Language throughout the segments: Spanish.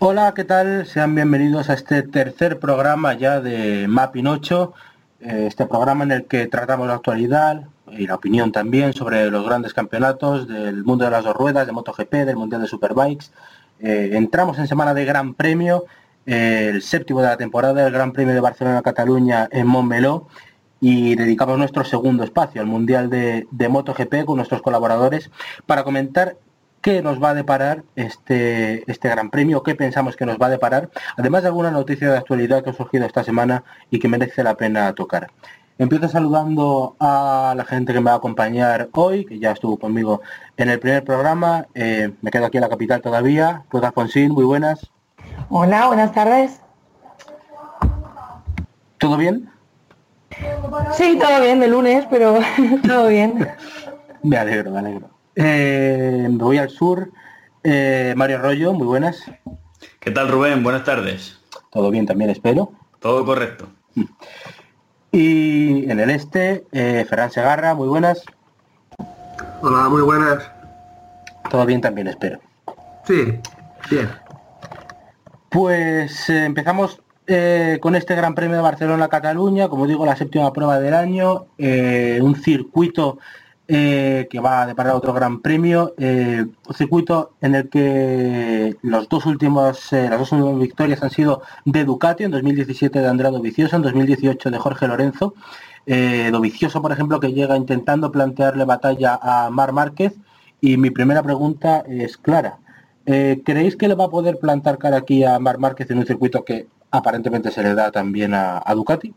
Hola, ¿qué tal? Sean bienvenidos a este tercer programa ya de Mapping 8, eh, este programa en el que tratamos la actualidad y la opinión también sobre los grandes campeonatos del mundo de las dos ruedas, de MotoGP, del Mundial de Superbikes. Eh, entramos en semana de Gran Premio, eh, el séptimo de la temporada, el Gran Premio de Barcelona-Cataluña en Montmeló y dedicamos nuestro segundo espacio al Mundial de, MotoGP con nuestros colaboradores para comentar qué nos va a deparar este, este Gran Premio, qué pensamos que nos va a deparar, además de alguna noticia de actualidad que ha surgido esta semana y que merece la pena tocar. Empiezo saludando a la gente que me va a acompañar hoy, que ya estuvo conmigo en el primer programa. Eh, me quedo aquí en la capital todavía. Ruth Alfonsín, muy buenas. Hola, buenas tardes. ¿Todo bien? Sí, todo bien, de lunes, pero todo bien. Me alegro, me alegro. Eh, me voy al sur. Eh, Mario Arroyo, muy buenas. ¿Qué tal Rubén? Buenas tardes. Todo bien también, espero. Todo correcto. Y en el este, eh, Ferran Segarra, muy buenas. Hola, muy buenas. Todo bien también, espero. Sí, bien. Pues eh, empezamos eh, con este Gran Premio de Barcelona-Cataluña, como digo, la séptima prueba del año, eh, un circuito eh, que va a deparar otro Gran Premio, eh, un circuito en el que los dos últimos, eh, las dos últimas victorias han sido de Ducati, en 2017 de Andrado Vicioso, en 2018 de Jorge Lorenzo, Dovizioso, por ejemplo, que llega intentando plantearle batalla a Mar Márquez, y mi primera pregunta es clara. ¿Creéis que le va a poder plantar cara aquí a Mar Márquez en un circuito que aparentemente se le da también a Ducati?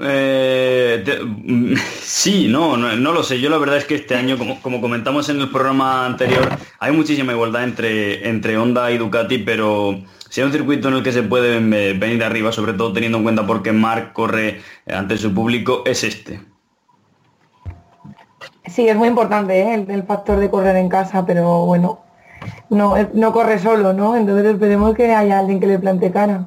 Eh, te- sí, no, no, no lo sé. Yo la verdad es que este año, como, como comentamos en el programa anterior, hay muchísima igualdad entre, entre Honda y Ducati, pero si hay un circuito en el que se puede eh, venir arriba, sobre todo teniendo en cuenta porque Marc corre eh, ante su público, es este. Sí, es muy importante ¿eh? el, el factor de correr en casa, pero bueno, no, eh, no corre solo, ¿no? Entonces esperemos que haya alguien que le plante cara.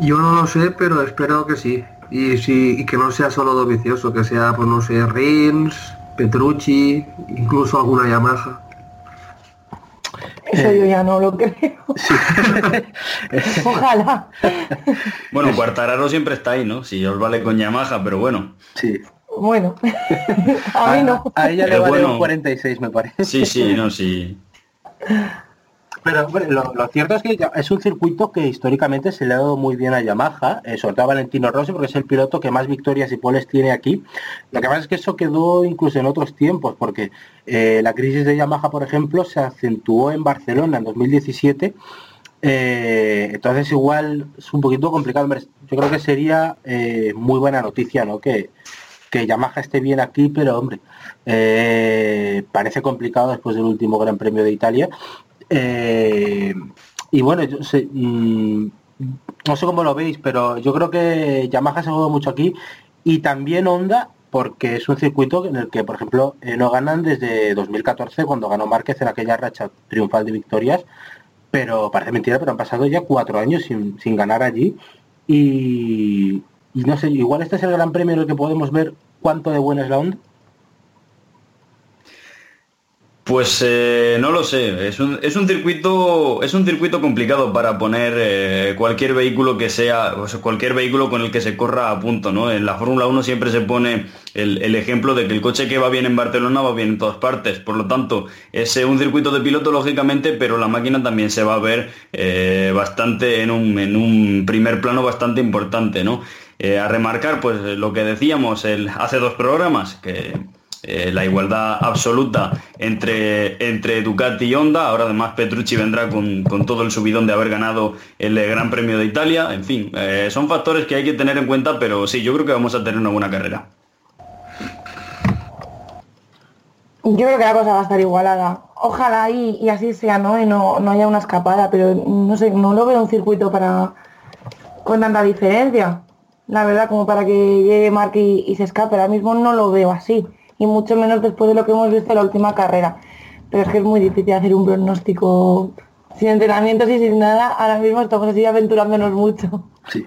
Yo no lo sé, pero espero que sí. Y, sí, y que no sea solo Dovicioso, que sea, pues no sé, Rins, Petrucci, incluso alguna Yamaha. Eso yo ya no lo creo. Ojalá. Bueno, Cuartararo siempre está ahí, ¿no? Si os vale con Yamaha, pero bueno. Sí. Bueno, a mí no. A ella le vale bueno. un 46, me parece. Sí, sí, no, sí. Pero hombre, lo, cierto es que es un circuito que históricamente se le ha dado muy bien a Yamaha, eh, sobre todo a Valentino Rossi, porque es el piloto que más victorias y poles tiene aquí. Lo que pasa es que eso quedó incluso en otros tiempos, porque eh, la crisis de Yamaha, por ejemplo, se acentuó en Barcelona en 2017. eh, entonces igual es un poquito complicado. Yo creo que sería eh, muy buena noticia, ¿no? Que, que Yamaha esté bien aquí, pero hombre, parece complicado después del último Gran Premio de Italia. Eh, y bueno, yo sé, mm, no sé cómo lo veis, pero yo creo que Yamaha se juega mucho aquí y también Honda porque es un circuito en el que, por ejemplo, eh, no ganan desde 2014 cuando ganó Márquez en aquella racha triunfal de victorias, pero parece mentira, pero han pasado ya cuatro años sin, sin ganar allí y, y no sé, igual este es el gran premio en el que podemos ver cuánto de buena es la Honda. Pues eh, no lo sé, es un, es un circuito es un circuito complicado para poner eh, cualquier vehículo que sea, o cualquier vehículo con el que se corra a punto, ¿no? En la Fórmula 1 siempre se pone el, el ejemplo de que el coche que va bien en Barcelona va bien en todas partes, por lo tanto, es eh, un circuito de piloto lógicamente, pero la máquina también se va a ver bastante en un, en un primer plano bastante importante, ¿no? A remarcar, pues lo que decíamos hace dos programas, que eh, la igualdad absoluta entre, entre Ducati y Honda. Ahora además Petrucci vendrá con, con todo el subidón de haber ganado el eh, Gran Premio de Italia. En fin, eh, son factores que hay que tener en cuenta, pero sí, yo creo que vamos a tener una buena carrera. Yo creo que la cosa va a estar igualada. Ojalá y, y así sea, ¿no? Y no, no haya una escapada, pero no sé, no lo veo un circuito para con tanta diferencia. La verdad, como para que llegue Mark y, y se escape. Ahora mismo no lo veo así. Y mucho menos después de lo que hemos visto en la última carrera. Pero es que es muy difícil hacer un pronóstico sin entrenamientos y sin nada. Ahora mismo estamos así aventurándonos mucho. Sí.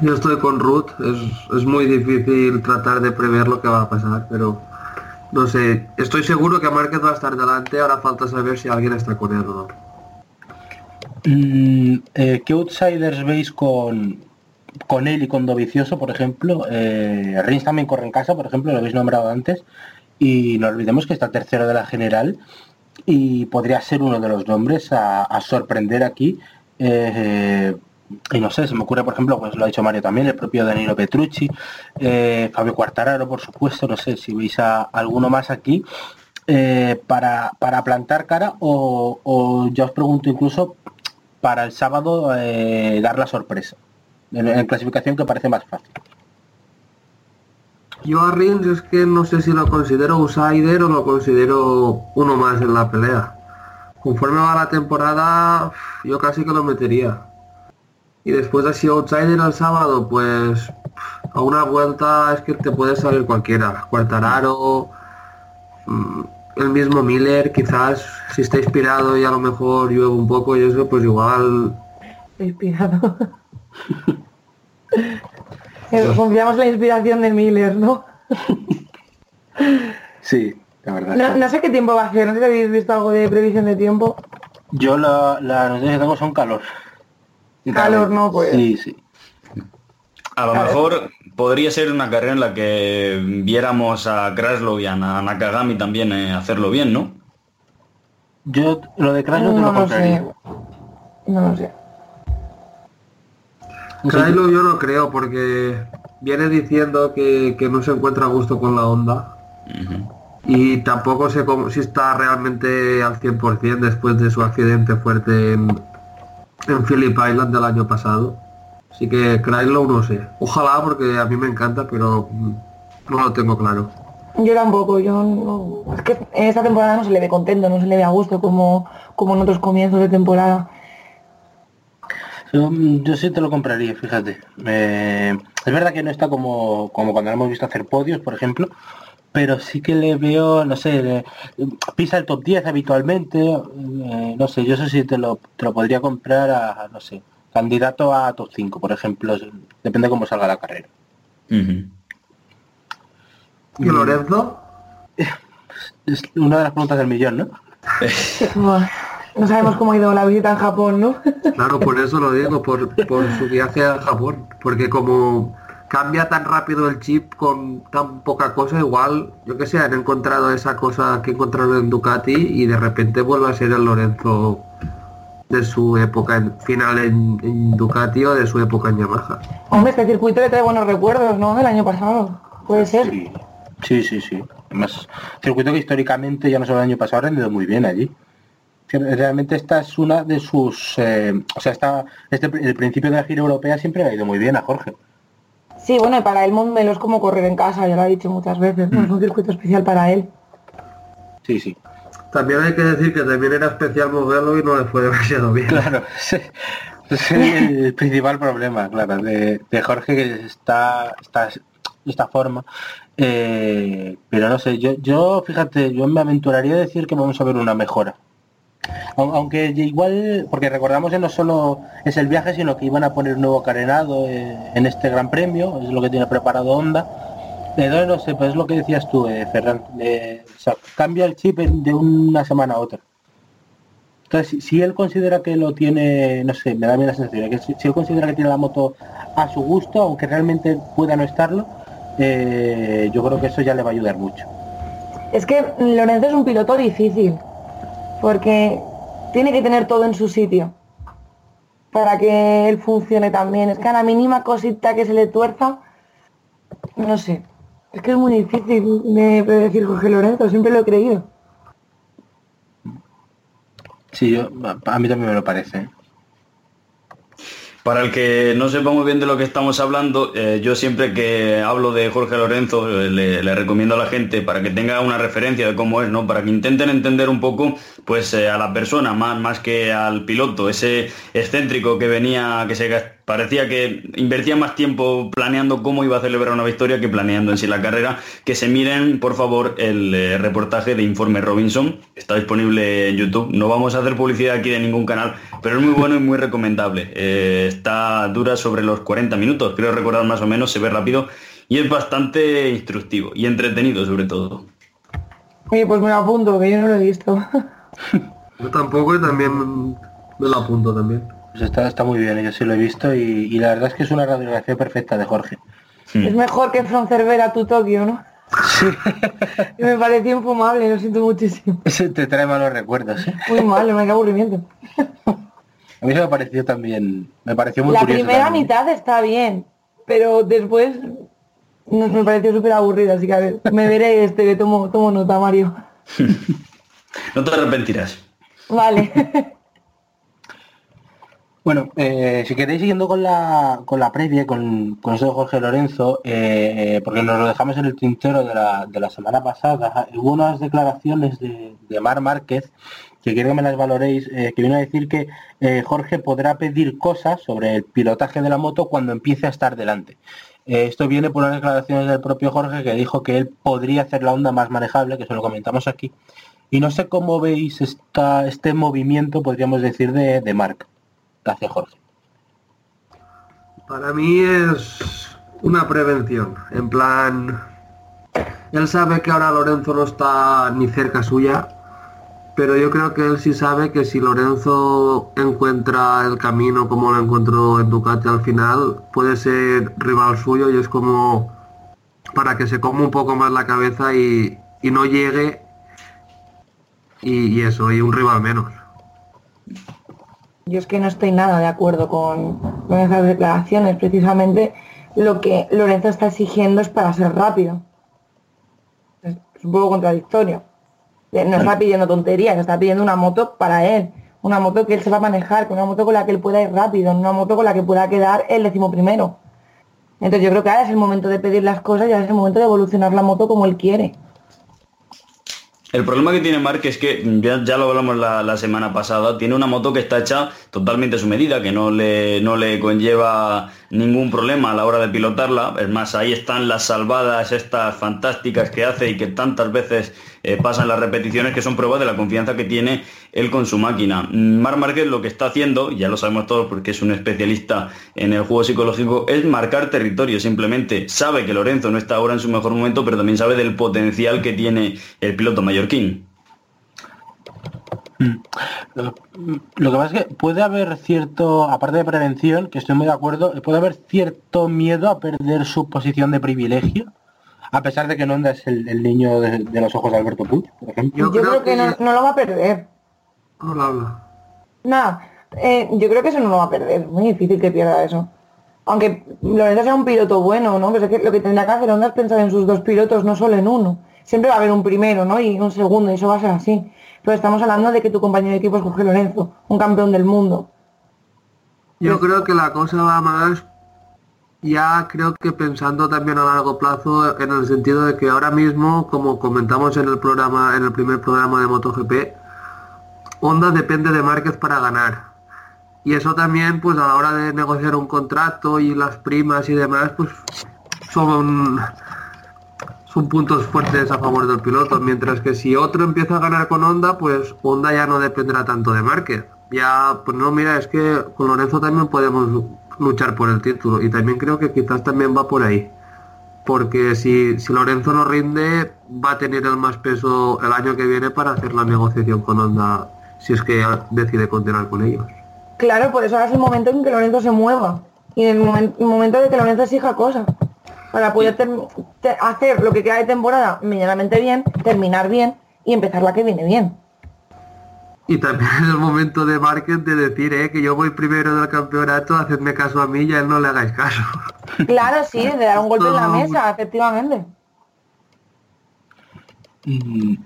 Yo estoy con Ruth, es, es muy difícil tratar de prever lo que va a pasar, pero no sé, estoy seguro que Márquez va a estar delante, ahora falta saber si alguien está con él o no. Mm, eh, ¿Qué outsiders veis con, con él y con Dovicioso, por ejemplo? Eh, Rins también corre en casa, por ejemplo, lo habéis nombrado antes. Y no olvidemos que está tercero de la general y podría ser uno de los nombres a, sorprender aquí. Eh, y no sé, se me ocurre, por ejemplo, pues lo ha dicho Mario también, el propio Danilo Petrucci, eh, Fabio Quartararo, por supuesto, no sé si veis a alguno más aquí eh, para, para plantar cara o, o ya os pregunto incluso para el sábado dar la sorpresa. En, en clasificación que parece más fácil. Yo a Rins es que no sé si lo considero outsider o lo considero uno más en la pelea. Conforme va la temporada, yo casi que lo metería. Y después de así outsider el sábado, pues a una vuelta es que te puede salir cualquiera. Cuartararo, mm, el mismo Miller, quizás si está inspirado y a lo mejor llueve un poco y eso, pues igual Inspirado. Eh, Confiamos en la inspiración de Miller, ¿no? Sí, la verdad. No, no sé qué tiempo va a hacer, no sé si habéis visto algo de previsión de tiempo. Yo la, la noticia que tengo son calor. Y Calor, ¿no? Pues- Sí, sí. A lo mejor podría ser una carrera en la que viéramos a Kraslow y a Na- Nakagami también eh, hacerlo bien, ¿no? Yo lo de Crash no te lo sé. No lo sé. Kylo yo no creo porque viene diciendo que, que no se encuentra a gusto con la onda y tampoco sé cómo, si está realmente al 100% después de su accidente fuerte en, en Phillip Island del año pasado. Así que Krylo no sé. Ojalá porque a mí me encanta, pero no lo tengo claro. Yo tampoco, yo no... Es que en esta temporada no se le ve contento, no se le ve a gusto como, como en otros comienzos de temporada. Yo, mm, yo sí te lo compraría, fíjate. Eh, es verdad que no está como, como cuando lo hemos visto hacer podios, por ejemplo, pero sí que le veo, no sé, le- pisa el top 10 habitualmente, eh, no sé, yo eso sí te lo, te lo podría comprar a, no sé, candidato a top 5, por ejemplo, depende cómo salga la carrera. Ujú. ¿Y Lorenzo? Es una de las preguntas del millón, ¿no? No sabemos cómo ha ido la visita en Japón, ¿no? Claro, por eso lo digo, por, por su viaje a Japón. Porque como cambia tan rápido el chip con tan poca cosa, igual, yo que sé, han encontrado esa cosa que encontraron en Ducati y de repente vuelve a ser el Lorenzo de su época en, final en, en Ducati o de su época en Yamaha. Hombre, este circuito le trae buenos recuerdos, ¿no? Del año pasado. Puede ser. Sí, sí, sí. sí. Además, circuito que históricamente, ya no solo el año pasado, ha rendido muy bien allí. Que Realmente esta es una de sus... eh, o sea, esta, este, el principio de la gira europea siempre le ha ido muy bien a Jorge. Sí, bueno, y para él Montmeló es como correr en casa, ya lo ha dicho muchas veces, ¿no? Es un circuito especial para él. Sí, sí. También hay que decir que también era especial modelo y no le fue demasiado bien. Claro, es el principal problema, claro, de, de Jorge que está, está de esta forma. Eh, pero no sé, yo, yo, fíjate, yo me aventuraría a decir que vamos a ver una mejora. Au- Aunque igual, porque recordamos que no solo es el viaje, sino que iban a poner un nuevo carenado eh, en este gran premio, es lo que tiene preparado Honda. Entonces, no sé, pues es lo que decías tú, eh, eh, cambia el chip de una semana a otra. Entonces, si, él considera que lo tiene, no sé, me da bien la sensación, que si, si él considera que tiene la moto a su gusto, aunque realmente pueda no estarlo, eh, yo creo que eso ya le va a ayudar mucho. Es que Lorenzo es un piloto difícil, porque tiene que tener todo en su sitio. para que él funcione también. Es que a la mínima cosita que se le tuerza, no sé. Es que es muy difícil de predecir Jorge Lorenzo, siempre lo he creído. Sí, yo, a mí también me lo parece. Para el que no sepa muy bien de lo que estamos hablando, eh, yo siempre que hablo de Jorge Lorenzo eh, le, le, recomiendo a la gente para que tenga una referencia de cómo es, ¿no? Para que intenten entender un poco, pues, eh, a la persona más, más que al piloto, ese excéntrico que venía, que se parecía que invertía más tiempo planeando cómo iba a celebrar una victoria que planeando en sí la carrera. Que se miren, por favor, el eh, reportaje de Informe Robinson. Está disponible en YouTube. No vamos a hacer publicidad aquí de ningún canal, pero es muy bueno y muy recomendable. Eh, está dura sobre los 40 minutos, creo recordar más o menos, se ve rápido y es bastante instructivo y entretenido sobre todo. Oye, pues me lo apunto, que yo no lo he visto. yo tampoco y también me lo apunto también. Pues está, está muy bien, yo sí lo he visto y, y, la verdad es que es una radiografía perfecta de Jorge. Sí. Es mejor que From Cervera tu Tokio, ¿no? Sí. me pareció infumable, lo siento muchísimo. Ese te trae malos recuerdos. ¿eh? Muy mal, me da aburrimiento. A mí se me pareció también, me pareció muy La curioso primera también. mitad está bien, pero después no, me pareció súper aburrido, así que a ver, me veré este, que tomo, tomo nota, Mario. No te arrepentirás. Vale. Bueno, eh, si queréis siguiendo con la, con la previa, con, con eso de Jorge Lorenzo, eh, porque nos lo dejamos en el tintero de la, de la semana pasada, hubo unas declaraciones de, de Mar Márquez, que quiero que me las valoréis, eh, que vino a decir que eh, Jorge podrá pedir cosas sobre el pilotaje de la moto cuando empiece a estar delante. Esto viene por unas declaraciones del propio Jorge que dijo que él podría hacer la onda más manejable, que eso lo comentamos aquí. Y no sé cómo veis esta, este movimiento, podríamos decir, de, de Marc hacia Jorge. Para mí es una prevención, en plan, él sabe que ahora Lorenzo no está ni cerca suya, pero yo creo que él sí sabe que si Lorenzo encuentra el camino como lo encontró en Ducati al final, puede ser rival suyo y es como para que se coma un poco más la cabeza y, y no llegue y, y eso, y un rival menos. Yo es que no estoy nada de acuerdo con, con, esas declaraciones. Precisamente lo que Lorenzo está exigiendo es para ser rápido. Es, es un poco contradictorio. No está pidiendo tonterías, está pidiendo una moto para él. Una moto que él se va a manejar, una moto con la que él pueda ir rápido, una moto con la que pueda quedar el décimo primero. Entonces yo creo que ahora es el momento de pedir las cosas y ahora es el momento de evolucionar la moto como él quiere. El problema que tiene Mark es que, ya, ya lo hablamos la, la, semana pasada, tiene una moto que está hecha totalmente a su medida, que no le, no le conlleva ningún problema a la hora de pilotarla. Es más, ahí están las salvadas estas fantásticas que hace y que tantas veces eh, pasan las repeticiones, que son pruebas de la confianza que tiene él con su máquina. Marc Márquez lo que está haciendo, ya lo sabemos todos porque es un especialista en el juego psicológico, es marcar territorio simplemente. Sabe que Lorenzo no está ahora en su mejor momento, pero también sabe del potencial que tiene el piloto mallorquín. Lo que pasa es que puede haber cierto, aparte de prevención, que estoy muy de acuerdo, puede haber cierto miedo a perder su posición de privilegio, a pesar de que Nonda es el, el niño de, de, los ojos de Alberto Puig, por ejemplo. Yo, yo creo, que, que no, no, lo va a perder. Habla, habla. Nada, eh, yo creo que eso no lo va a perder, muy difícil que pierda eso. Aunque Lorenzo sea un piloto bueno, ¿no? Pues es que lo que tendrá que hacer Honda es pensar en sus dos pilotos, no solo en uno. Siempre va a haber un primero, ¿no? Y un segundo, y eso va a ser así. Pero estamos hablando de que tu compañero de equipo es Jorge Lorenzo, un campeón del mundo. Yo creo que la cosa va más, ya creo que pensando también a largo plazo, en el sentido de que ahora mismo, como comentamos en el programa, en el primer programa de MotoGP, Honda depende de Márquez para ganar. Y eso también, pues a la hora de negociar un contrato y las primas y demás, pues son son puntos fuertes a favor del piloto, mientras que si otro empieza a ganar con Honda, pues Honda ya no dependerá tanto de Márquez. Ya, pues no, mira, es que con Lorenzo también podemos luchar por el título y también creo que quizás también va por ahí. Porque si, si Lorenzo no rinde, va a tener el más peso el año que viene para hacer la negociación con Honda, si es que decide continuar con ellos. Claro, por eso ahora es el momento en que Lorenzo se mueva y en el, el momento de que Lorenzo exija cosas para poder hacer lo que queda de temporada medianamente bien, terminar bien y empezar la que viene bien. Y también es el momento de Márquez de decir eh, que yo voy primero del campeonato, hacedme caso a mí y a él no le hagáis caso. Claro, sí, de dar un golpe en la mesa, efectivamente. Mm,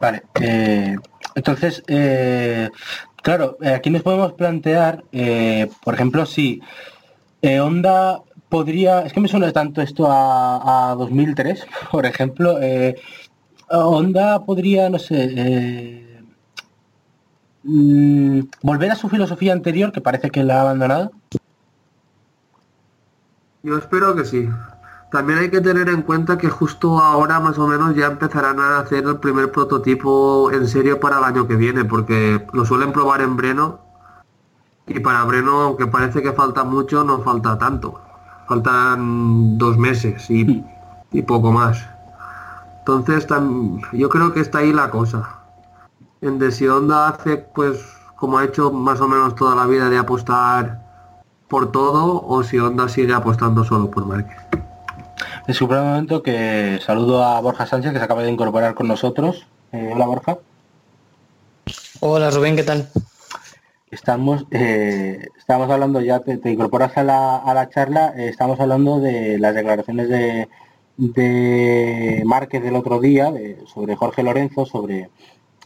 Vale, eh, entonces, eh, claro, eh, aquí nos podemos plantear, eh, por ejemplo, si eh, Honda podría, es que me suena tanto esto a, a 2003, por ejemplo, eh, Honda podría, no sé, eh, mm, volver a su filosofía anterior, que parece que la ha abandonado. Yo espero que sí. También hay que tener en cuenta que justo ahora más o menos ya empezarán a hacer el primer prototipo en serio para el año que viene, porque lo suelen probar en Breno y para Breno, aunque parece que falta mucho, no falta tanto. Faltan dos meses y, y poco más. Entonces yo creo que está ahí la cosa. En de si Honda hace pues como ha hecho más o menos toda la vida de apostar por todo o si Honda sigue apostando solo por Márquez. Disculpa un momento que saludo a Borja Sánchez, que se acaba de incorporar con nosotros. Eh, hola Borja. Hola Rubén, ¿qué tal? Estamos, eh, estamos hablando, ya te, te incorporas a la, a la charla, eh, estamos hablando de las declaraciones de, de Márquez del otro día, de- sobre Jorge Lorenzo, sobre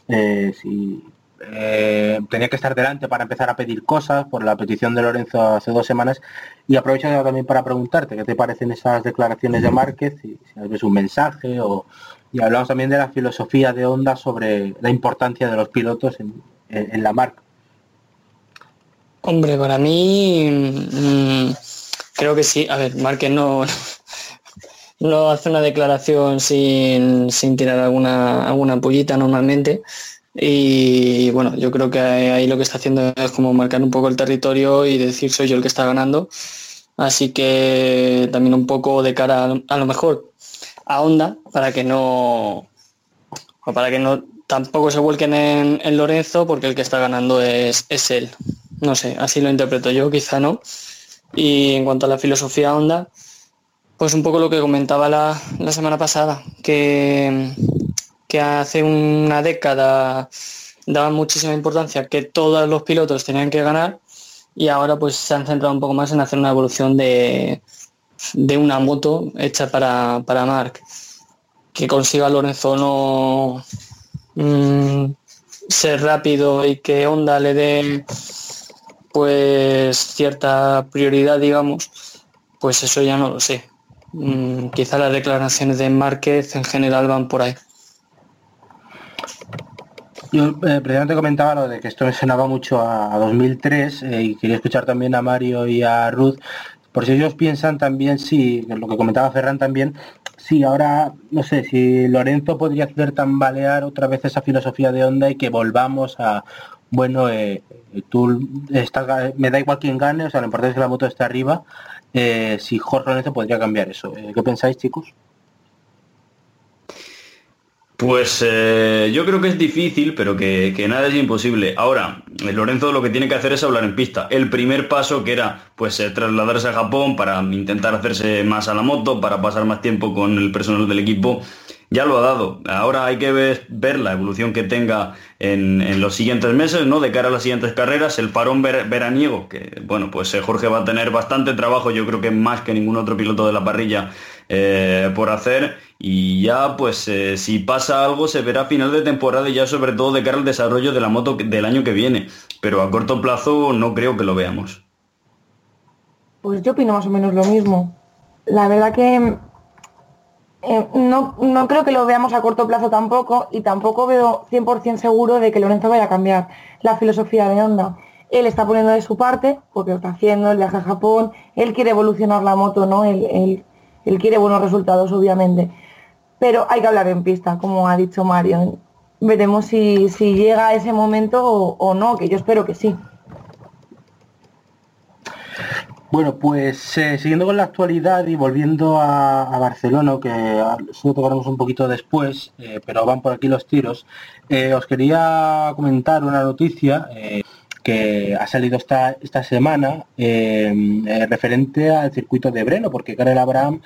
si eh, tenía que estar delante para empezar a pedir cosas por la petición de Lorenzo hace dos semanas. Y aprovecho también para preguntarte qué te parecen esas declaraciones de Márquez, si, si ves un mensaje o... Y hablamos también de la filosofía de Honda sobre la importancia de los pilotos en, en- en la marca. Hombre, para mí mm, creo que sí. A ver, Márquez no, no hace una declaración sin, sin tirar alguna, alguna pollita normalmente. Y bueno, yo creo que ahí lo que está haciendo es como marcar un poco el territorio y decir soy yo el que está ganando. Así que también un poco de cara a, lo mejor a Honda para que no para que no tampoco se vuelquen en, en Lorenzo porque el que está ganando es, es él. No sé, así lo interpreto yo, quizá no. Y en cuanto a la filosofía Honda, pues un poco lo que comentaba la, la semana pasada, que, que hace una década daban muchísima importancia que todos los pilotos tenían que ganar y ahora pues se han centrado un poco más en hacer una evolución de, de una moto hecha para, para Mark. Que consiga Lorenzo no mm, ser rápido y que Honda le dé pues cierta prioridad, digamos, pues eso ya no lo sé. Mm, quizá las declaraciones de Márquez en general van por ahí. Yo eh, precisamente comentaba lo de que esto me sonaba mucho a, a 2003 eh, y quería escuchar también a Mario y a Ruth, por si ellos piensan también si, lo que comentaba Ferran también, si ahora, no sé, si Lorenzo podría hacer tambalear otra vez esa filosofía de onda y que volvamos a, bueno, eh, tú estás, me da igual quién gane, o sea, lo importante es que la moto esté arriba, eh, si Jorge Lorenzo podría cambiar eso. Eh, ¿Qué pensáis, chicos? Pues eh, yo creo que es difícil, pero que, nada es imposible. Ahora, Lorenzo lo que tiene que hacer es hablar en pista. El primer paso que era pues trasladarse a Japón para intentar hacerse más a la moto, para pasar más tiempo con el personal del equipo, ya lo ha dado. Ahora hay que ver, la evolución que tenga en, los siguientes meses, ¿no? De cara a las siguientes carreras, el parón ver- veraniego, que bueno, pues eh, Jorge va a tener bastante trabajo, yo creo que más que ningún otro piloto de la parrilla eh, por hacer. Y ya, pues, eh, si pasa algo, se verá a final de temporada y ya sobre todo de cara al desarrollo de la moto del año que viene. Pero a corto plazo no creo que lo veamos. Pues yo opino más o menos lo mismo. La verdad que eh, no, no creo que lo veamos a corto plazo tampoco y tampoco veo 100% seguro de que Lorenzo vaya a cambiar la filosofía de Honda. Él está poniendo de su parte, porque lo está haciendo, el viaje a Japón, él quiere evolucionar la moto, ¿no? Él, él- quiere buenos resultados, obviamente. Pero hay que hablar en pista, como ha dicho Mario. Veremos si, si llega ese momento o, o no, que yo espero que sí. Bueno, pues eh, siguiendo con la actualidad y volviendo a, Barcelona, que eso lo tocaremos un poquito después, eh, pero van por aquí los tiros, eh, os quería comentar una noticia. que ha salido esta, esta semana referente al circuito de Breno, porque Karel Abraham,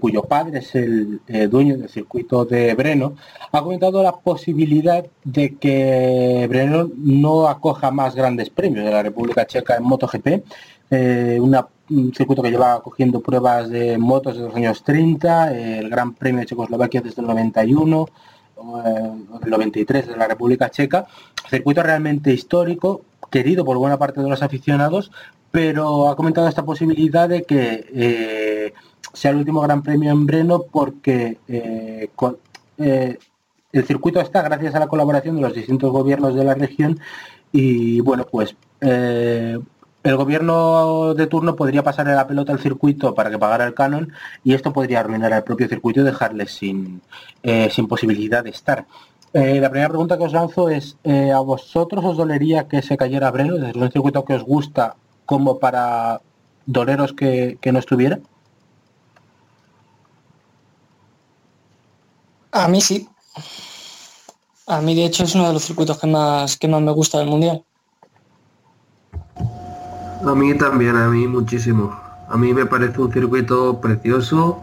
cuyo padre es el dueño del circuito de Breno, ha comentado la posibilidad de que Breno no acoja más grandes premios de la República Checa en MotoGP, eh, un circuito que lleva cogiendo pruebas de motos desde los años 30, el Gran Premio de Checoslovaquia desde el 91, eh, el 93 de la República Checa, circuito realmente histórico, querido por buena parte de los aficionados, pero ha comentado esta posibilidad de que eh, sea el último Gran Premio en Breno porque eh, eh, el circuito está gracias a la colaboración de los distintos gobiernos de la región y bueno, pues eh, el gobierno de turno podría pasarle la pelota al circuito para que pagara el canon y esto podría arruinar al propio circuito y dejarle sin, eh, sin posibilidad de estar. Eh, la primera pregunta que os lanzo es, eh, ¿a vosotros os dolería que se cayera Breno desde un circuito que os gusta como para doleros que, que no estuviera? A mí sí. A mí de hecho es uno de los circuitos que más, que más me gusta del mundial. A mí también, a mí muchísimo. A mí me parece un circuito precioso,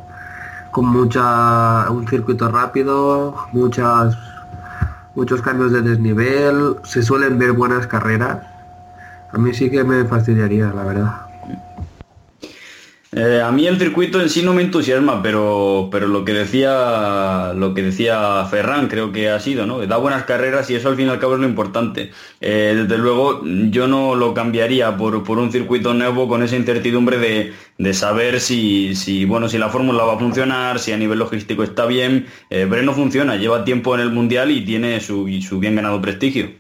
con mucha, un circuito rápido, muchas, muchos cambios de desnivel, se suelen ver buenas carreras. A mí sí que me fastidiaría, la verdad. Eh, a mí el circuito en sí no me entusiasma, pero, pero lo que decía lo que decía Ferran creo que ha sido, ¿no? Da buenas carreras y eso al fin y al cabo es lo importante. Eh, desde luego yo no lo cambiaría por, por un circuito nuevo con esa incertidumbre de, de saber si, si, bueno, si la fórmula va a funcionar, si a nivel logístico está bien. Eh, Breno funciona, lleva tiempo en el mundial y tiene su, su bien ganado prestigio.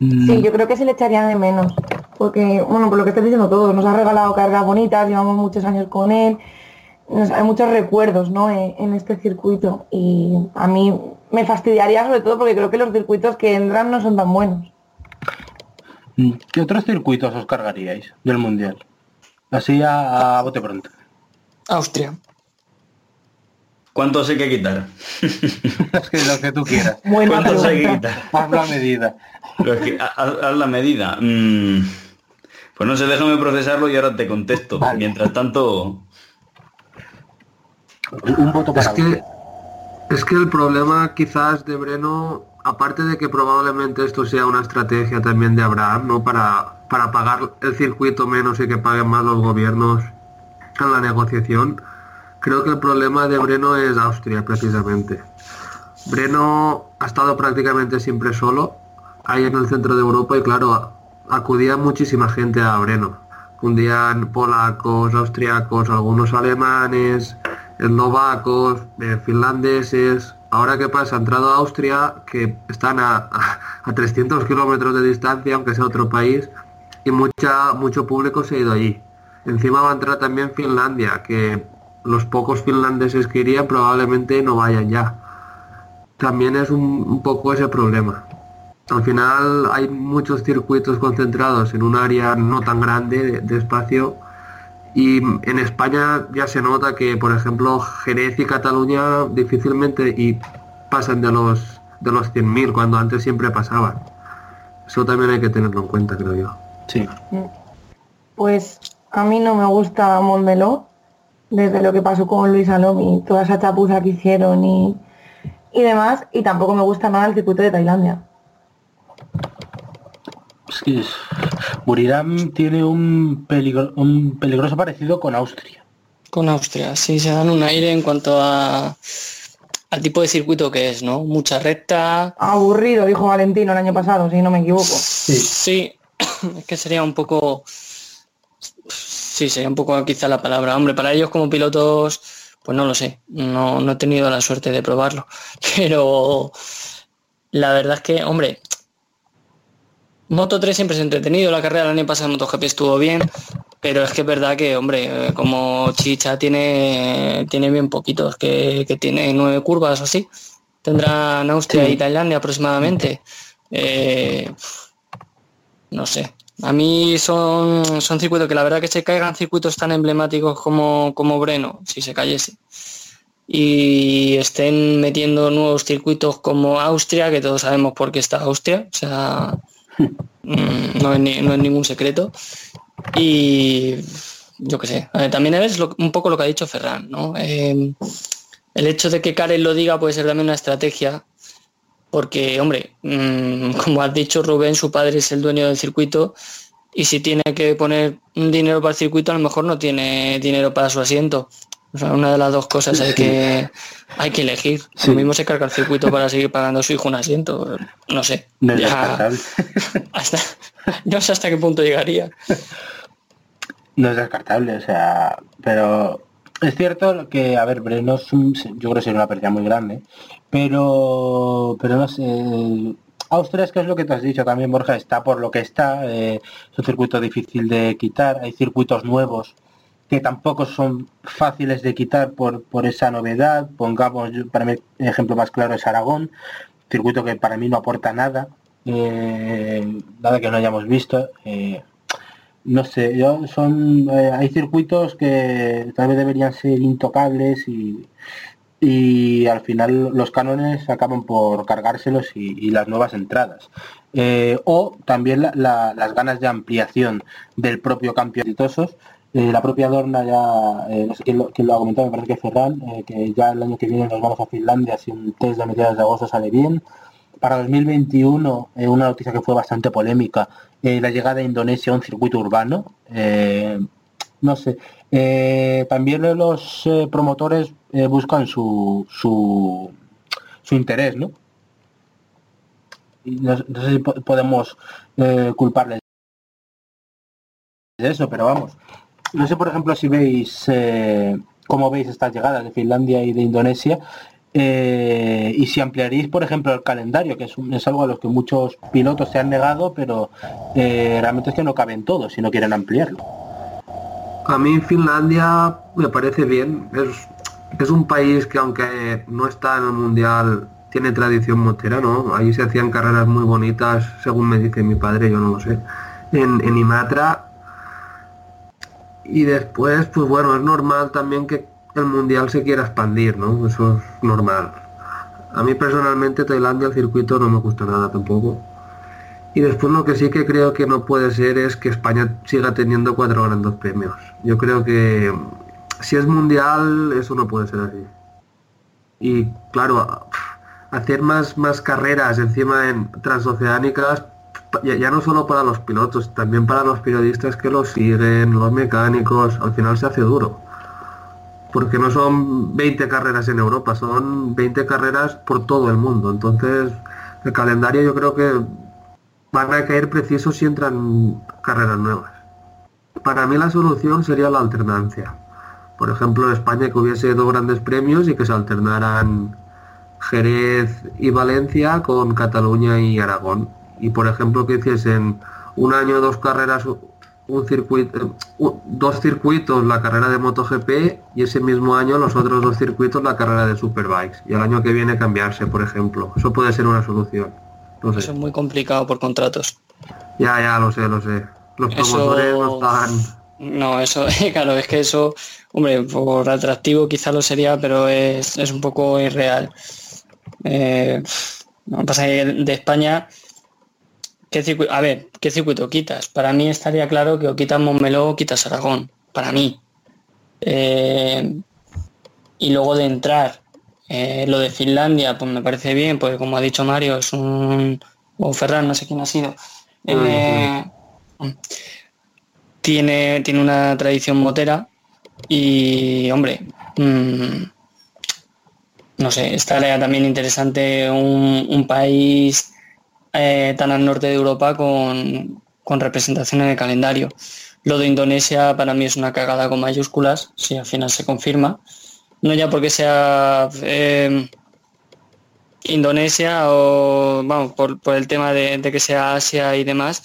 Sí, yo creo que se le echaría de menos. Porque, bueno, por lo que estás diciendo todo, nos ha regalado cargas bonitas, llevamos muchos años con él. nos- hay muchos recuerdos ¿no? en, en este circuito. Y a mí me fastidiaría sobre todo porque creo que los circuitos que entran no son tan buenos. Mm, ¿Qué otros circuitos os cargaríais del Mundial? Así a, a bote pronto. Austria. ¿Cuántos hay que quitar? Es que lo que tú quieras. Buena ¿Cuántos hay que quitar? Haz la medida. Pero es que, ha- haz, la medida. Mm, pues no sé, déjame procesarlo y ahora te contesto. Vale. Mientras tanto, Un voto Es que, es que el problema quizás de Breno, aparte de que probablemente esto sea una estrategia también de Abraham, ¿no? Para, para pagar el circuito menos y que paguen más los gobiernos en la negociación, creo que el problema de Breno es Austria precisamente. Breno ha estado prácticamente siempre solo ahí en el centro de Europa y claro, acudía muchísima gente a Breno. Acudían polacos, austriacos, algunos alemanes, eslovacos, eh, finlandeses. Ahora qué pasa, ha entrado a Austria, que están a, a, a 300 kilómetros de distancia, aunque sea otro país, y mucha, mucho público se ha ido allí. Encima va a entrar también Finlandia, que los pocos finlandeses que irían probablemente no vayan ya también es un poco ese problema. Al final hay muchos circuitos concentrados en un área no tan grande de, de espacio y en España ya se nota que, por ejemplo, Jerez y Cataluña difícilmente y pasan de los de los 100.000 cuando antes siempre pasaban. Eso también hay que tenerlo en cuenta, creo yo. Sí. Pues a mí no me gusta Montmeló, desde lo que pasó con Luis Alomi, toda esa chapuza que hicieron y, y demás, y tampoco me gusta nada el circuito de Tailandia. Buriram tiene un, peligro- un peligroso parecido con Austria. Con Austria, sí, se dan un aire en cuanto a al tipo de circuito que es, ¿no? Mucha recta. Aburrido, dijo Valentino el año pasado, si no me equivoco. Sí, es que sería un poco. Sí, sería un poco quizá la palabra. Hombre, para ellos como pilotos, pues no lo sé. No, no he tenido la suerte de probarlo. Pero la verdad es que, hombre, Moto 3 siempre es entretenido. La carrera del año pasado en MotoGP estuvo bien. Pero es que es verdad que, hombre, eh, como Chicha tiene, tiene bien poquitos, que, que tiene nueve curvas o así. Tendrán Austria Sí. y Tailandia aproximadamente. Eh, no sé. A mí son, son circuitos que la verdad que se caigan circuitos tan emblemáticos como, como Breno, si se cayese. y estén metiendo nuevos circuitos como Austria, que todos sabemos por qué está Austria, o sea, no es, ningún secreto. Y yo qué sé, también es lo- un poco lo que ha dicho Ferran, ¿no? Eh, el hecho de que Karen lo diga puede ser también una estrategia, porque, hombre, mm, como has dicho Rubén, su padre es el dueño del circuito y si tiene que poner un dinero para el circuito, a lo mejor no tiene dinero para su asiento. O sea, una de las dos cosas hay que hay que elegir. Sí. Lo mismo se carga el circuito para seguir pagando a su hijo un asiento. No sé. No es Ya- descartable. hasta, no sé hasta qué punto llegaría. No es descartable, o sea, pero es cierto que, a ver, Breno es un- yo creo que sería una pérdida muy grande, pero, pero no sé, Austria es que es lo que te has dicho también, Borja, está por lo que está, eh, es un circuito difícil de quitar, hay circuitos nuevos que tampoco son fáciles de quitar por, por esa novedad, pongamos, para mí el ejemplo más claro es Aragón, circuito que para mí no aporta nada, eh, nada que no hayamos visto. eh, no sé, yo son eh, hay circuitos que tal vez deberían ser intocables y, y al final los cánones acaban por cargárselos y, las nuevas entradas. O también la- las ganas de ampliación del propio campeón exitosos. Eh, la propia Dorna ya, eh, no sé quién lo, ha comentado, me parece que Ferran, eh, que ya el año que viene nos vamos a Finlandia si un test de mediados de agosto sale bien. Para 2021, eh, una noticia que fue bastante polémica, la llegada a Indonesia a un circuito urbano. no sé. también los promotores buscan su, su, interés, ¿no? No, sé si po- podemos culparles de eso, pero vamos. No sé, por ejemplo, si veis eh, cómo veis estas llegadas de Finlandia y de Indonesia. eh, y si ampliaréis, por ejemplo, el calendario, que es, es algo a los que muchos pilotos se han negado, pero eh, realmente es que no caben todos si no quieren ampliarlo. A mí Finlandia me parece bien. Es, es un país que aunque no está en el mundial, tiene tradición motera, ¿no? Ahí se hacían carreras muy bonitas, según me dice mi padre, yo no lo sé. En, en Imatra. Y después, pues bueno, es normal también que el mundial se quiera expandir, ¿no? Eso es normal. A mí personalmente Tailandia, el circuito no me gusta nada tampoco. Y después lo que sí que creo que no puede ser es que España siga teniendo cuatro grandes premios. Yo creo que si es mundial, eso no puede ser así. Y claro, hacer más, más carreras encima en transoceánicas, ya, no solo para los pilotos, también para los periodistas que los siguen, los mecánicos, al final se hace duro. Porque no son 20 carreras en Europa, son 20 carreras por todo el mundo. Entonces, el calendario yo creo que van a caer precisos si entran carreras nuevas. Para mí la solución sería la alternancia. Por ejemplo, en España que hubiese dos grandes premios y que se alternaran Jerez y Valencia con Cataluña y Aragón. Y por ejemplo que hiciesen un año dos carreras, un circuito, dos circuitos la carrera de MotoGP y ese mismo año los otros dos circuitos la carrera de Superbikes. Y el año que viene cambiarse, por ejemplo. Eso puede ser una solución. No sé. Eso es muy complicado por contratos. Ya, ya, lo sé, lo sé. Los Eso- promotores no están... No, eso, claro, es que eso, hombre, por atractivo quizá lo sería, pero es, es un poco irreal. Eh, lo que pasa es que de España, ¿qué circuito, a ver, ¿qué circuito quitas? Para mí estaría claro que o quitas Montmeló o quitas Aragón, para mí. Eh, y luego de entrar, eh, lo de Finlandia, pues me parece bien, porque como ha dicho Mario, es un... o Ferran, no sé quién ha sido. eh, tiene, tiene una tradición motera y, hombre, mm, no sé, estaría también interesante un, un país eh, tan al norte de Europa con, con representación en el calendario. Lo de Indonesia para mí es una cagada con mayúsculas, si al final se confirma. No ya porque sea eh, Indonesia o, vamos, por, por el tema de, que sea Asia y demás,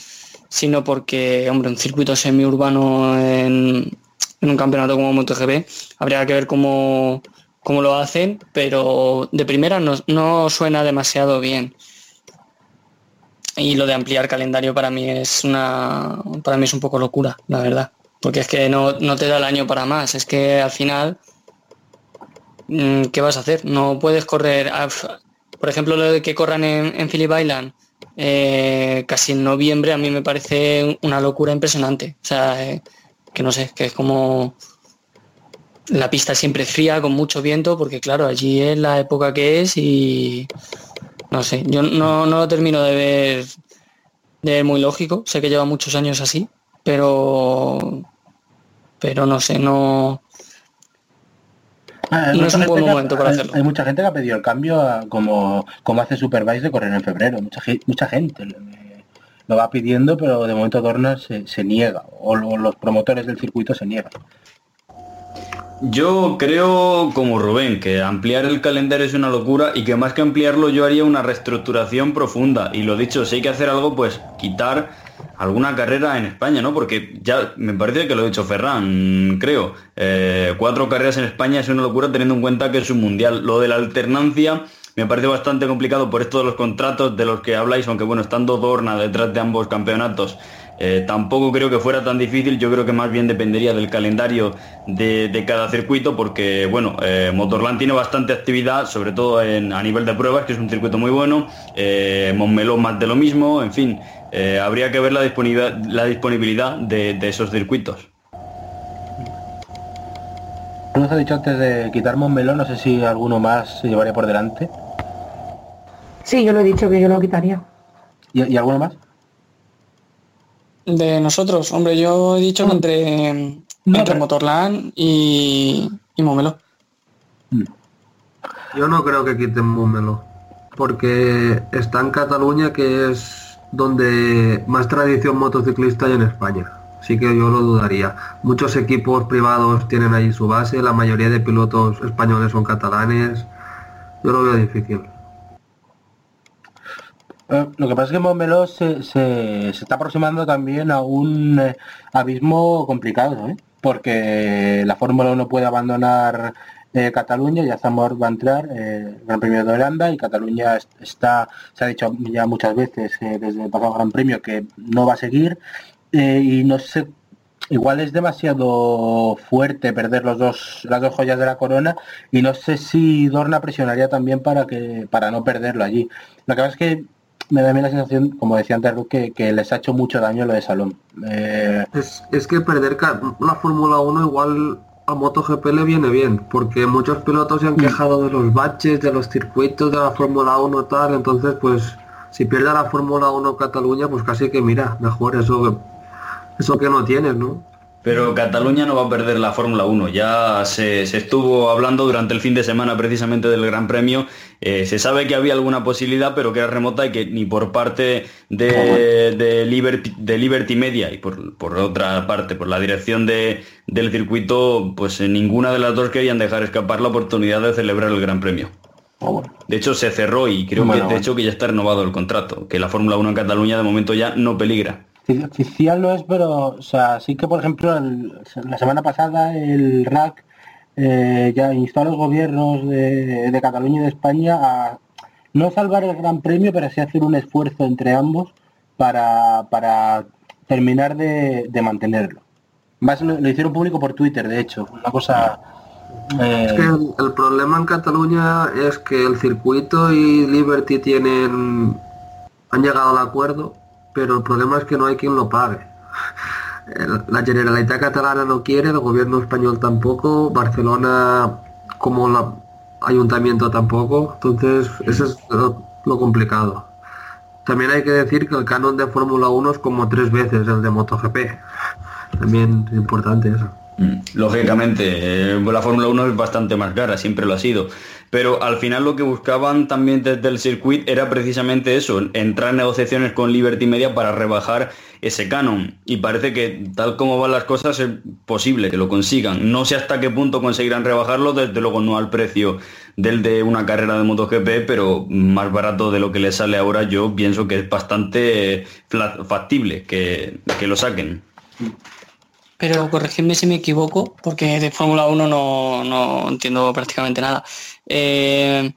sino porque, hombre, un circuito semiurbano en, en un campeonato como MotoGP, habría que ver cómo, cómo lo hacen, pero de primera no, no suena demasiado bien. Y lo de ampliar calendario para mí es una para mí es un poco locura, la verdad. Porque es que no, no te da el año para más. Es que al final mm, ¿qué vas a hacer? No puedes correr, a- por ejemplo, lo de que corran en, en Island eh, casi en noviembre a mí me parece una locura impresionante. O sea, eh, que no sé, que es como la pista siempre fría, con mucho viento, porque claro, allí es la época que es y no sé, yo no, no lo termino de ver, de ver muy lógico, sé que lleva muchos años así, pero pero no sé, no Ah, No es un buen momento para hay- hacerlo. Hay mucha gente que ha pedido el cambio a- como, como hace Superbike de correr en febrero. Mucha, mucha gente lo va pidiendo, pero de momento Dorna se, se niega, o lo- los promotores del circuito se niegan. Yo creo, como Rubén, que ampliar el calendario es una locura y que más que ampliarlo yo haría una reestructuración profunda. Y lo dicho, si hay que hacer algo, pues quitar alguna carrera en España, ¿no? Porque ya me parece que lo ha dicho Ferran, creo. Eh, cuatro carreras en España es una locura teniendo en cuenta que es un mundial. Lo de la alternancia me parece bastante complicado por esto de los contratos de los que habláis, aunque bueno, estando Dorna detrás de ambos campeonatos, eh, tampoco creo que fuera tan difícil, yo creo que más bien dependería del calendario de, de cada circuito, porque bueno, eh, Motorland tiene bastante actividad, sobre todo en- a nivel de pruebas, que es un circuito muy bueno, eh, Montmeló más de lo mismo, en fin, eh, habría que ver la disponibilidad, la disponibilidad de, de esos circuitos. Nos ha dicho antes de quitar Montmeló, no sé si alguno más se llevaría por delante. Sí, yo lo he dicho que yo lo quitaría. ¿Y, y alguno más? De nosotros, hombre, yo he dicho que entre, No, entre pero- Motorland y, y Momelo. Yo no creo que quiten Montmeló, porque está en Cataluña, que es donde más tradición motociclista hay en España. Así que yo lo dudaría. Muchos equipos privados tienen ahí su base, la mayoría de pilotos españoles son catalanes. Yo lo veo difícil. Eh, lo que pasa es que Montmeló se, se- se está aproximando también a un eh, abismo complicado, ¿eh? porque la Fórmula 1 puede abandonar Cataluña, ya Zamor va a entrar, el Gran Premio de Holanda, y Cataluña es- está, se ha dicho ya muchas veces desde el pasado Gran Premio que no va a seguir, y no sé, igual es demasiado fuerte perder los dos, las dos joyas de la corona, y no sé si Dorna presionaría también para que para no perderlo allí. Lo que pasa es que me da a mí la sensación, como decía antes, Ru, que, que les ha hecho mucho daño lo de Salón. Eh, Es, es que perder la Fórmula 1 igual a MotoGP le viene bien, porque muchos pilotos se han quejado de los baches, de los circuitos de la Fórmula 1 tal, entonces pues si pierde la Fórmula 1 Cataluña, pues casi que mira, mejor eso, eso que no tienes, ¿no? Pero Cataluña no va a perder la Fórmula 1. Ya se, se estuvo hablando durante el fin de semana precisamente del Gran Premio. Eh, se sabe que había alguna posibilidad, pero que era remota y que ni por parte de, de Liberty, de Liberty Media y por, por otra parte, por la dirección de- del circuito, pues eh, ninguna de las dos querían dejar escapar la oportunidad de celebrar el Gran Premio. oh. De hecho, se cerró y creo Bueno, que de bueno. hecho que ya está renovado el contrato, que la Fórmula 1 en Cataluña de momento ya no peligra. Oficial no es, pero o sea, sí que por ejemplo la semana pasada el RAC eh, ya instó a los gobiernos de, de Cataluña y de España a no salvar el Gran Premio, pero sí hacer un esfuerzo entre ambos para, para terminar de, de mantenerlo. Más lo, lo hicieron público por Twitter, de hecho, una cosa eh, Es que el, el problema en Cataluña es que el circuito y Liberty tienen han llegado al acuerdo, pero el problema es que no hay quien lo pague. La Generalitat catalana no quiere, el gobierno español tampoco, Barcelona como el ayuntamiento tampoco, entonces eso es lo, lo complicado. También hay que decir que el canon de Fórmula 1 es como tres veces el de MotoGP. También es importante eso. Mm, Lógicamente, eh, la Fórmula 1 es bastante más cara, siempre lo ha sido. Pero al final lo que buscaban también desde el circuit era precisamente eso, entrar en negociaciones con Liberty Media para rebajar ese canon. Y parece que tal como van las cosas es posible que lo consigan. No sé hasta qué punto conseguirán rebajarlo, desde luego no al precio del de una carrera de MotoGP, pero más barato de lo que le sale ahora yo pienso que es bastante eh, factible que, que lo saquen. Pero corregidme si me equivoco, porque de Fórmula 1 no, no entiendo prácticamente nada. Eh,